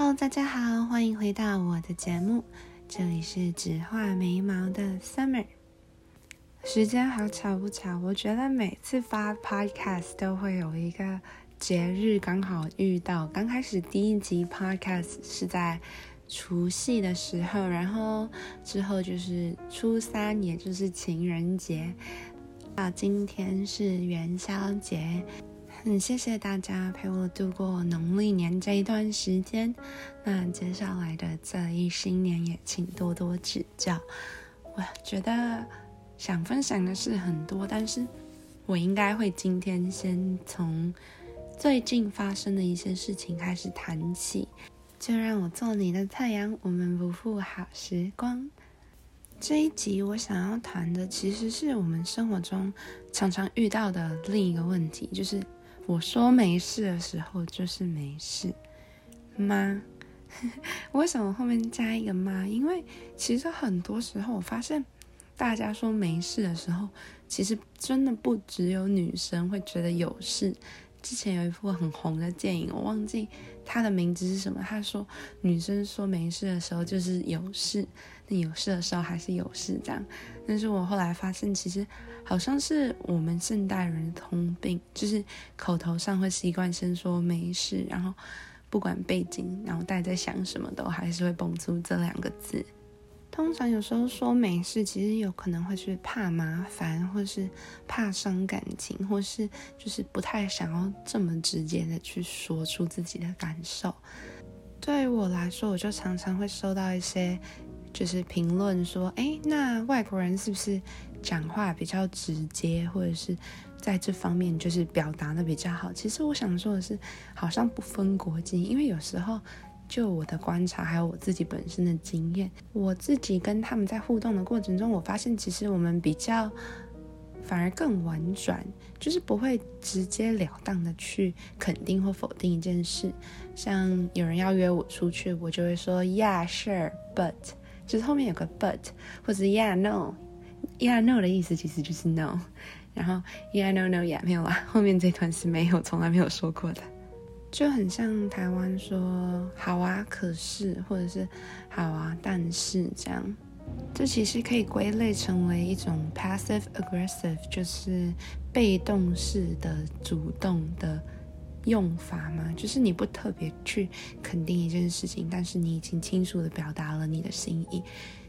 Hello，大家好，欢迎回到我的节目，这里是只画眉毛的 Summer。时间好巧不巧，我觉得每次发 Podcast 都会有一个节日刚好遇到。刚开始第一集 Podcast 是在除夕的时候，然后之后就是初三，也就是情人节，到今天是元宵节。很谢谢大家陪我度过农历年这一段时间，那接下来的这一新年也请多多指教。我觉得想分享的事很多，但是我应该会今天先从最近发生的一些事情开始谈起。就让我做你的太阳，我们不负好时光。这一集我想要谈的，其实是我们生活中常常遇到的另一个问题，就是。我说没事的时候就是没事吗？为什么后面加一个妈？因为其实很多时候我发现，大家说没事的时候，其实真的不只有女生会觉得有事。之前有一部很红的电影，我忘记它的名字是什么。他说女生说没事的时候就是有事，那有事的时候还是有事这样。但是我后来发现，其实好像是我们现代人的通病，就是口头上会习惯先说没事，然后不管背景，然后大家在想什么都还是会蹦出这两个字。通常有时候说没事，其实有可能会是怕麻烦，或是怕伤感情，或是就是不太想要这么直接的去说出自己的感受。对于我来说，我就常常会收到一些就是评论说，哎，那外国人是不是讲话比较直接，或者是在这方面就是表达的比较好？其实我想说的是，好像不分国籍，因为有时候。就我的观察，还有我自己本身的经验，我自己跟他们在互动的过程中，我发现其实我们比较反而更婉转，就是不会直截了当的去肯定或否定一件事。像有人要约我出去，我就会说 Yeah, sure, but，就是后面有个 but，或者 Yeah, no, Yeah, no 的意思其实就是 no，然后 Yeah, no, no, yeah 没有啦，后面这段是没有，从来没有说过的。就很像台湾说好啊，可是或者是好啊，但是这样，这其实可以归类成为一种 passive aggressive，就是被动式的主动的用法嘛，就是你不特别去肯定一件事情，但是你已经清楚的表达了你的心意。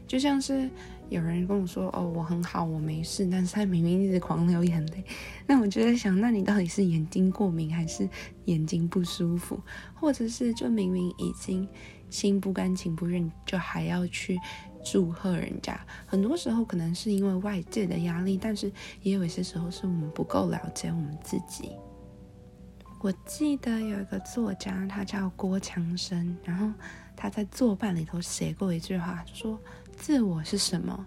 就像是有人跟我说：“哦，我很好，我没事。”但是他明明一直狂流眼泪。那我就在想，那你到底是眼睛过敏，还是眼睛不舒服，或者是就明明已经心不甘情不愿，就还要去祝贺人家？很多时候可能是因为外界的压力，但是也有一些时候是我们不够了解我们自己。我记得有一个作家，他叫郭强生，然后他在作伴里头写过一句话，说。自我是什么？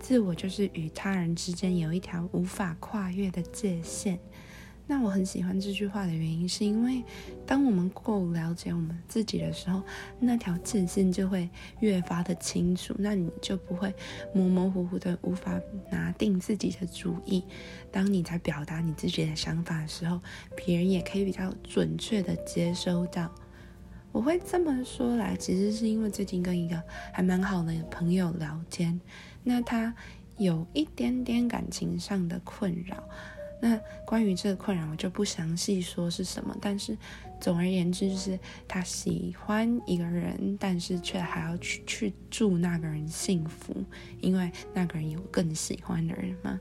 自我就是与他人之间有一条无法跨越的界限。那我很喜欢这句话的原因，是因为当我们够了解我们自己的时候，那条界限就会越发的清楚。那你就不会模模糊糊的无法拿定自己的主意。当你在表达你自己的想法的时候，别人也可以比较准确的接收到。我会这么说来，其实是因为最近跟一个还蛮好的朋友聊天，那他有一点点感情上的困扰。那关于这个困扰，我就不详细说是什么，但是总而言之，就是他喜欢一个人，但是却还要去去祝那个人幸福，因为那个人有更喜欢的人嘛。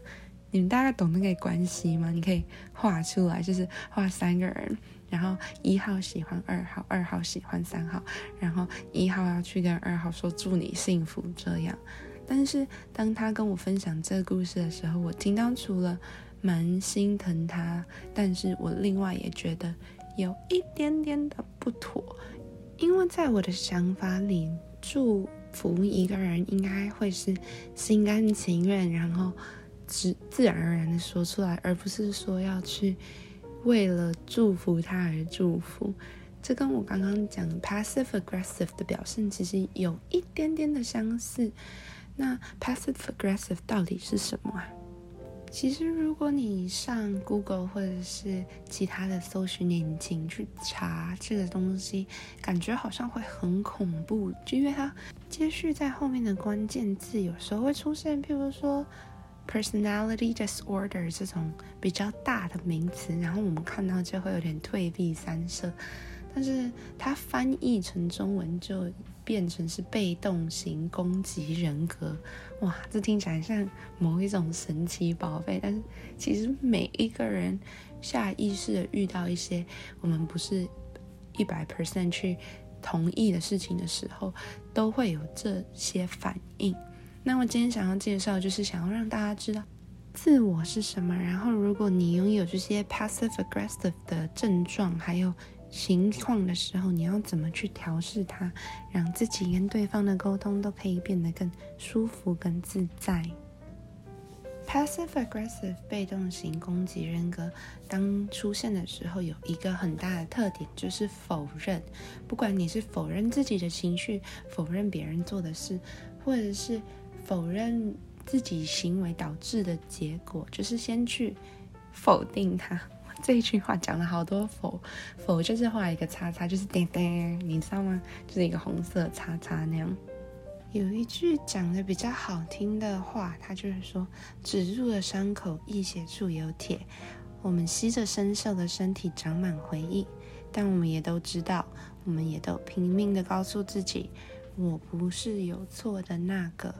你们大概懂那个关系吗？你可以画出来，就是画三个人。然后一号喜欢二号，二号喜欢三号，然后一号要去跟二号说祝你幸福这样。但是当他跟我分享这个故事的时候，我听到除了蛮心疼他，但是我另外也觉得有一点点的不妥，因为在我的想法里，祝福一个人应该会是心甘情愿，然后自自然而然的说出来，而不是说要去。为了祝福他而祝福，这跟我刚刚讲 passive aggressive 的表现其实有一点点的相似。那 passive aggressive 到底是什么啊？其实，如果你上 Google 或者是其他的搜寻引擎去查这个东西，感觉好像会很恐怖，就因为它接续在后面的关键字有时候会出现，譬如说 personality disorder 这种比较大的名词，然后我们看到就会有点退避三舍。但是它翻译成中文就变成是被动型攻击人格。哇，这听起来像某一种神奇宝贝，但是其实每一个人下意识的遇到一些我们不是一百 percent 去同意的事情的时候，都会有这些反应。那我今天想要介绍，就是想要让大家知道自我是什么。然后，如果你拥有这些 passive aggressive 的症状，还有情况的时候，你要怎么去调试它，让自己跟对方的沟通都可以变得更舒服、更自在。Passive aggressive 被动型攻击人格，当出现的时候，有一个很大的特点，就是否认。不管你是否认自己的情绪，否认别人做的事，或者是否认自己行为导致的结果，就是先去否定它。这一句话讲了好多否否，就是画一个叉叉，就是叮叮，你知道吗？就是一个红色叉叉那样。有一句讲的比较好听的话，它就是说：“止住的伤口，溢血处有铁。”我们吸着生锈的身体，长满回忆，但我们也都知道，我们也都拼命的告诉自己：“我不是有错的那个。”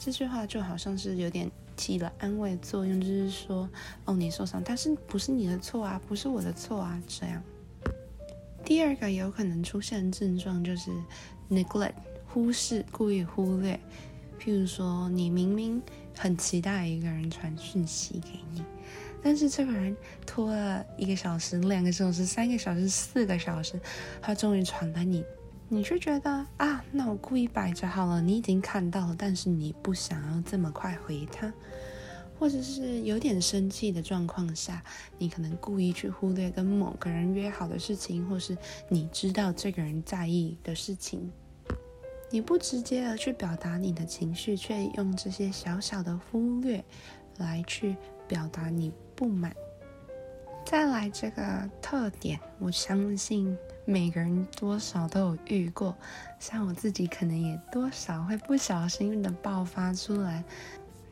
这句话就好像是有点。起了安慰作用，就是说，哦，你受伤，但是不是你的错啊，不是我的错啊，这样。第二个有可能出现的症状就是 neglect，忽视，故意忽略。譬如说，你明明很期待一个人传讯息给你，但是这个人拖了一个小时、两个小时、三个小时、四个小时，他终于传了你。你是觉得啊，那我故意摆着好了，你已经看到了，但是你不想要这么快回他，或者是有点生气的状况下，你可能故意去忽略跟某个人约好的事情，或是你知道这个人在意的事情，你不直接的去表达你的情绪，却用这些小小的忽略来去表达你不满。再来这个特点，我相信。每个人多少都有遇过，像我自己可能也多少会不小心的爆发出来。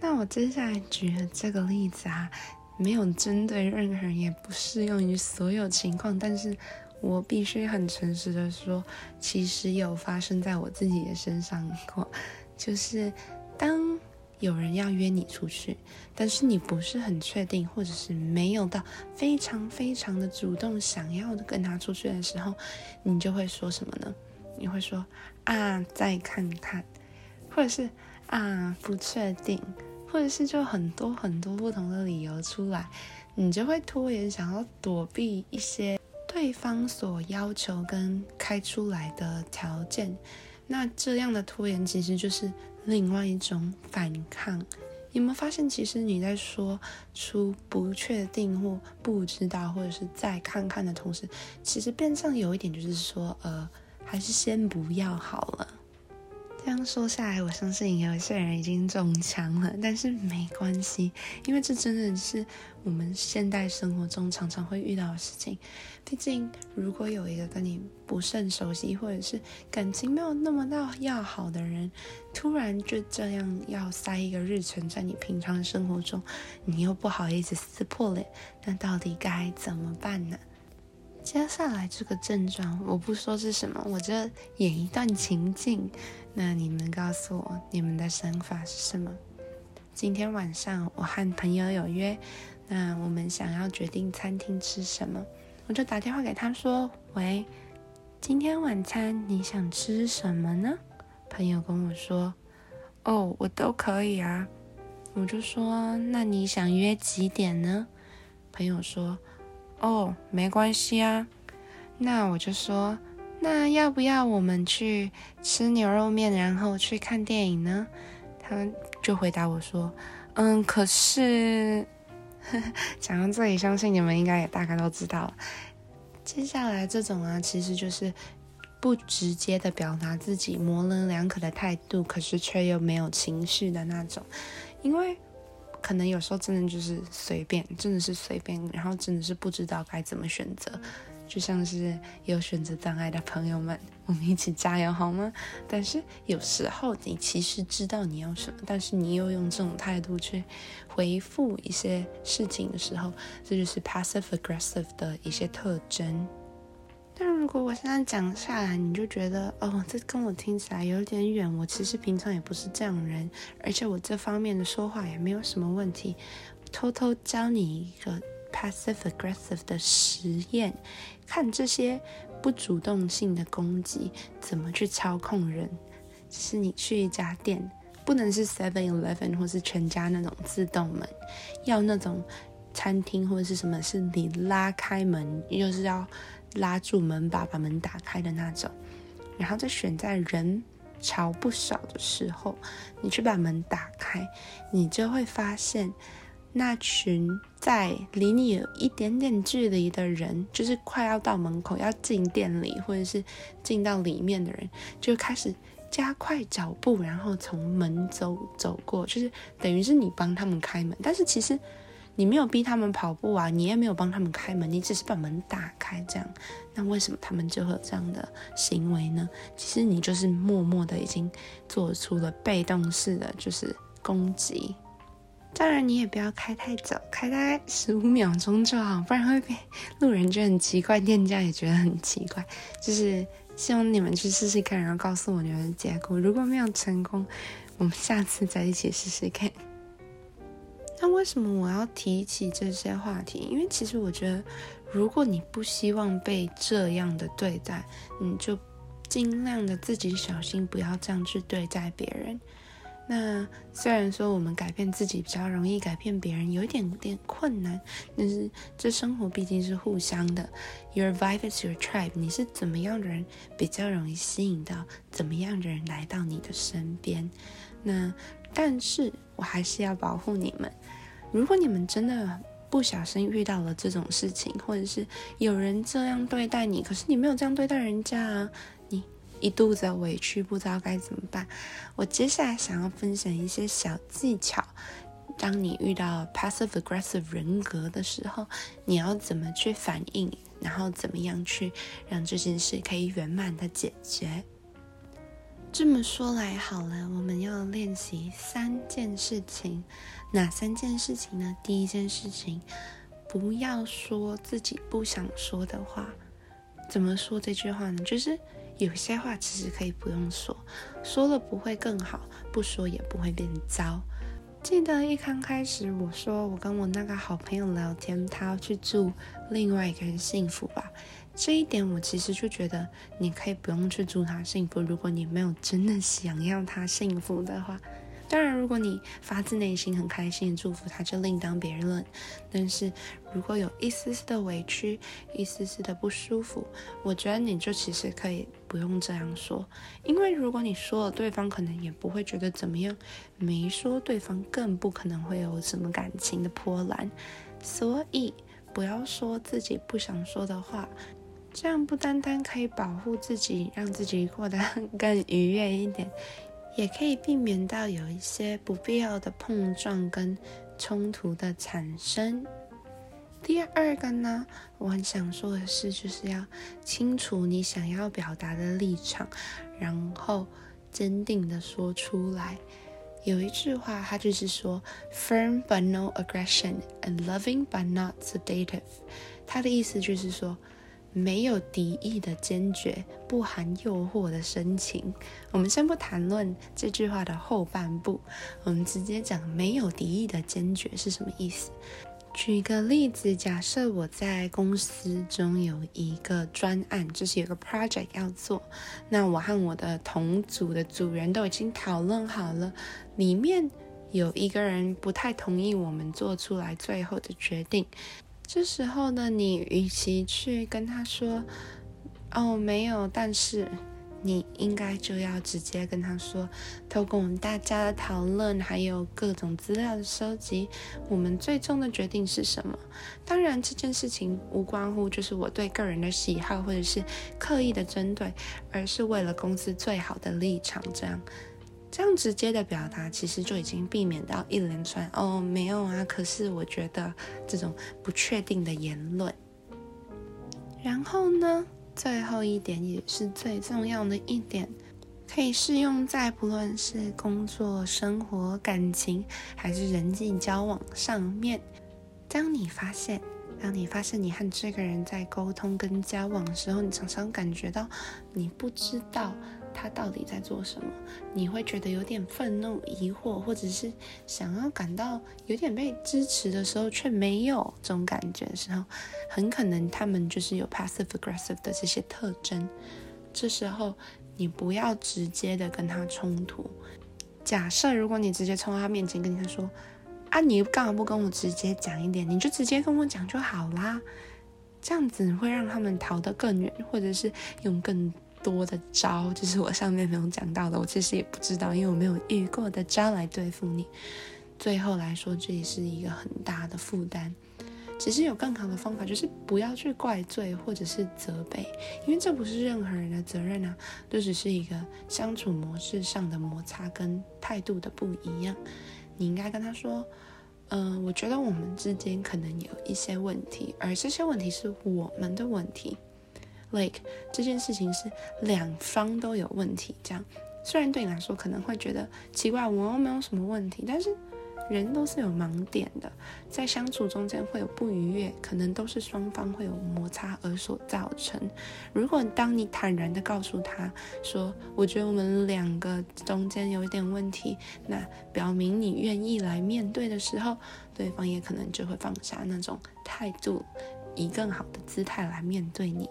那我接下来举的这个例子啊，没有针对任何人，也不适用于所有情况。但是我必须很诚实的说，其实有发生在我自己的身上过，就是当。有人要约你出去，但是你不是很确定，或者是没有到非常非常的主动想要跟他出去的时候，你就会说什么呢？你会说啊，再看看，或者是啊，不确定，或者是就很多很多不同的理由出来，你就会拖延，想要躲避一些对方所要求跟开出来的条件。那这样的拖延其实就是另外一种反抗。有没有发现，其实你在说出不确定或不知道，或者是再看看的同时，其实变相有一点就是说，呃，还是先不要好了。这样说下来，我相信有些人已经中枪了，但是没关系，因为这真的是我们现代生活中常常会遇到的事情。毕竟，如果有一个跟你不甚熟悉，或者是感情没有那么到要好的人，突然就这样要塞一个日程在你平常生活中，你又不好意思撕破脸，那到底该怎么办呢？接下来这个症状，我不说是什么，我就演一段情境，那你们告诉我你们的想法是什么？今天晚上我和朋友有约，那我们想要决定餐厅吃什么，我就打电话给他说：“喂，今天晚餐你想吃什么呢？”朋友跟我说：“哦，我都可以啊。”我就说：“那你想约几点呢？”朋友说。哦，没关系啊，那我就说，那要不要我们去吃牛肉面，然后去看电影呢？他就回答我说，嗯，可是 讲到这里，相信你们应该也大概都知道了。接下来这种啊，其实就是不直接的表达自己模棱两可的态度，可是却又没有情绪的那种，因为。可能有时候真的就是随便，真的是随便，然后真的是不知道该怎么选择。就像是有选择障碍的朋友们，我们一起加油好吗？但是有时候你其实知道你要什么，但是你又用这种态度去回复一些事情的时候，这就是 passive aggressive 的一些特征。但如果我现在讲下来，你就觉得哦，这跟我听起来有点远。我其实平常也不是这样人，而且我这方面的说话也没有什么问题。偷偷教你一个 passive aggressive 的实验，看这些不主动性的攻击怎么去操控人。就是你去一家店，不能是 Seven Eleven 或是全家那种自动门，要那种餐厅或者是什么，是你拉开门，又是要。拉住门把，把门打开的那种，然后再选在人潮不少的时候，你去把门打开，你就会发现，那群在离你有一点点距离的人，就是快要到门口要进店里或者是进到里面的人，就开始加快脚步，然后从门走走过，就是等于是你帮他们开门，但是其实。你没有逼他们跑步啊，你也没有帮他们开门，你只是把门打开这样。那为什么他们就会有这样的行为呢？其实你就是默默的已经做出了被动式的就是攻击。当然你也不要开太早，开大概十五秒钟就好，不然会被路人觉得很奇怪，店家也觉得很奇怪。就是希望你们去试试看，然后告诉我你们的结果。如果没有成功，我们下次再一起试试看。那为什么我要提起这些话题？因为其实我觉得，如果你不希望被这样的对待，你就尽量的自己小心，不要这样去对待别人。那虽然说我们改变自己比较容易，改变别人有一点点困难，但是这生活毕竟是互相的。Your vibe is your tribe，你是怎么样的人，比较容易吸引到怎么样的人来到你的身边。那但是我还是要保护你们。如果你们真的不小心遇到了这种事情，或者是有人这样对待你，可是你没有这样对待人家啊，一肚子委屈，不知道该怎么办。我接下来想要分享一些小技巧，当你遇到 passive aggressive 人格的时候，你要怎么去反应，然后怎么样去让这件事可以圆满的解决。这么说来好了，我们要练习三件事情。哪三件事情呢？第一件事情，不要说自己不想说的话。怎么说这句话呢？就是有些话其实可以不用说，说了不会更好，不说也不会变糟。记得一刚开始我说我跟我那个好朋友聊天，他要去祝另外一个人幸福吧。这一点我其实就觉得你可以不用去祝他幸福，如果你没有真的想要他幸福的话。当然，如果你发自内心很开心的祝福他，就另当别论。但是如果有一丝丝的委屈，一丝丝的不舒服，我觉得你就其实可以不用这样说，因为如果你说了，对方可能也不会觉得怎么样；没说，对方更不可能会有什么感情的波澜。所以不要说自己不想说的话，这样不单单可以保护自己，让自己过得 更愉悦一点。也可以避免到有一些不必要的碰撞跟冲突的产生。第二个呢，我很想说的是，就是要清楚你想要表达的立场，然后坚定的说出来。有一句话，它就是说，firm but no aggression and loving but not sedative。它的意思就是说。没有敌意的坚决，不含诱惑的深情。我们先不谈论这句话的后半部，我们直接讲没有敌意的坚决是什么意思。举一个例子，假设我在公司中有一个专案，就是有个 project 要做，那我和我的同组的组员都已经讨论好了，里面有一个人不太同意我们做出来最后的决定。这时候呢，你与其去跟他说“哦，没有”，但是你应该就要直接跟他说：“透过我们大家的讨论，还有各种资料的收集，我们最终的决定是什么？”当然，这件事情无关乎就是我对个人的喜好，或者是刻意的针对，而是为了公司最好的立场。这样，这样直接的表达，其实就已经避免到一连串哦没有啊，可是我觉得这种不确定的言论。然后呢，最后一点也是最重要的一点，可以适用在不论是工作、生活、感情还是人际交往上面。当你发现，当你发现你和这个人在沟通跟交往的时候，你常常感觉到你不知道。他到底在做什么？你会觉得有点愤怒、疑惑，或者是想要感到有点被支持的时候，却没有这种感觉的时候，很可能他们就是有 passive aggressive 的这些特征。这时候你不要直接的跟他冲突。假设如果你直接冲到他面前跟他说：“啊，你干嘛不跟我直接讲一点？你就直接跟我讲就好啦。”这样子会让他们逃得更远，或者是用更。多的招就是我上面没有讲到的，我其实也不知道，因为我没有遇过的招来对付你。最后来说，这也是一个很大的负担。其实有更好的方法，就是不要去怪罪或者是责备，因为这不是任何人的责任啊，这只是一个相处模式上的摩擦跟态度的不一样。你应该跟他说：“嗯，我觉得我们之间可能有一些问题，而这些问题是我们的问题。” Like 这件事情是两方都有问题，这样虽然对你来说可能会觉得奇怪，我又没有什么问题，但是人都是有盲点的，在相处中间会有不愉悦，可能都是双方会有摩擦而所造成。如果当你坦然的告诉他说，我觉得我们两个中间有一点问题，那表明你愿意来面对的时候，对方也可能就会放下那种态度，以更好的姿态来面对你。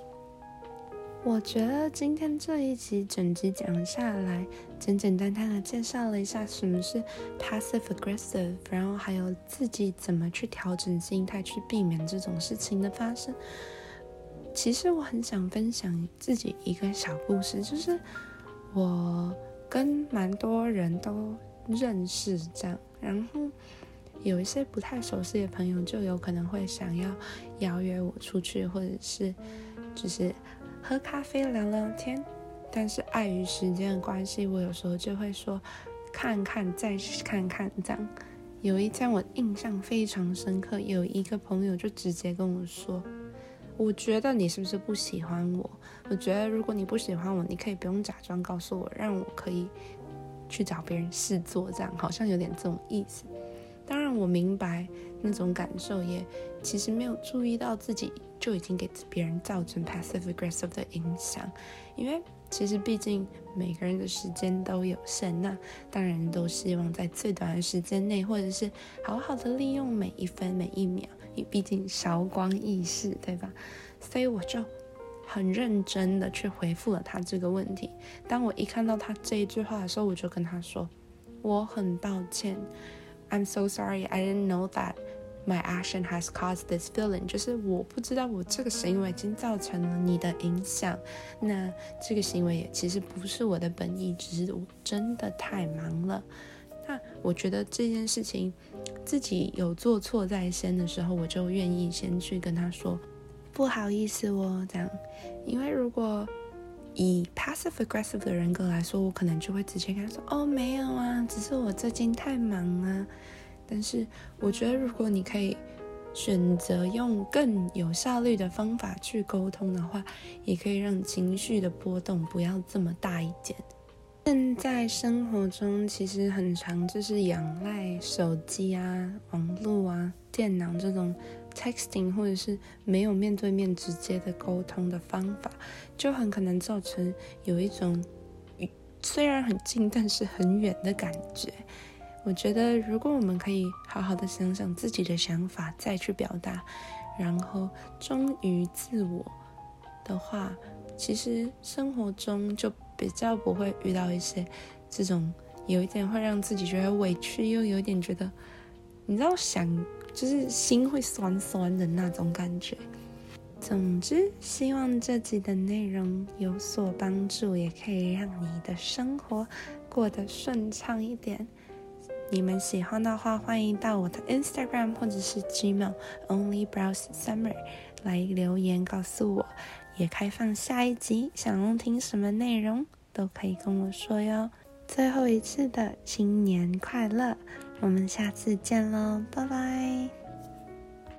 我觉得今天这一集整集讲下来，简简单单的介绍了一下什么是 passive aggressive，然后还有自己怎么去调整心态，去避免这种事情的发生。其实我很想分享自己一个小故事，就是我跟蛮多人都认识这样，然后有一些不太熟悉的朋友就有可能会想要邀约我出去，或者是就是。喝咖啡聊聊天，但是碍于时间的关系，我有时候就会说看看再看看这样。有一天我印象非常深刻，有一个朋友就直接跟我说：“我觉得你是不是不喜欢我？我觉得如果你不喜欢我，你可以不用假装告诉我，让我可以去找别人试做，这样好像有点这种意思。”当然，我明白那种感受，也其实没有注意到自己就已经给别人造成 passive aggressive 的影响。因为其实毕竟每个人的时间都有限，那当然都希望在最短的时间内，或者是好好的利用每一分每一秒。因为毕竟韶光易逝，对吧？所以我就很认真的去回复了他这个问题。当我一看到他这一句话的时候，我就跟他说：“我很抱歉。” I'm so sorry. I didn't know that my action has caused this feeling. 就是我不知道我这个行为已经造成了你的影响。那这个行为也其实不是我的本意，只是我真的太忙了。那我觉得这件事情自己有做错在先的时候，我就愿意先去跟他说不好意思哦，这样。因为如果以 passive aggressive 的人格来说，我可能就会直接跟他说：“哦，没有啊，只是我最近太忙啊。”但是我觉得，如果你可以选择用更有效率的方法去沟通的话，也可以让情绪的波动不要这么大一点。现在生活中其实很常就是仰赖手机啊、网络啊、电脑这种。Texting 或者是没有面对面直接的沟通的方法，就很可能造成有一种虽然很近但是很远的感觉。我觉得如果我们可以好好的想想自己的想法，再去表达，然后忠于自我的话，其实生活中就比较不会遇到一些这种有一点会让自己觉得委屈，又有点觉得你知道想。就是心会酸酸的那种感觉。总之，希望这集的内容有所帮助，也可以让你的生活过得顺畅一点。你们喜欢的话，欢迎到我的 Instagram 或者是 Gmail Only Browse Summer 来留言告诉我。也开放下一集，想要听什么内容都可以跟我说哟。最后一次的新年快乐！我们下次见喽，拜拜。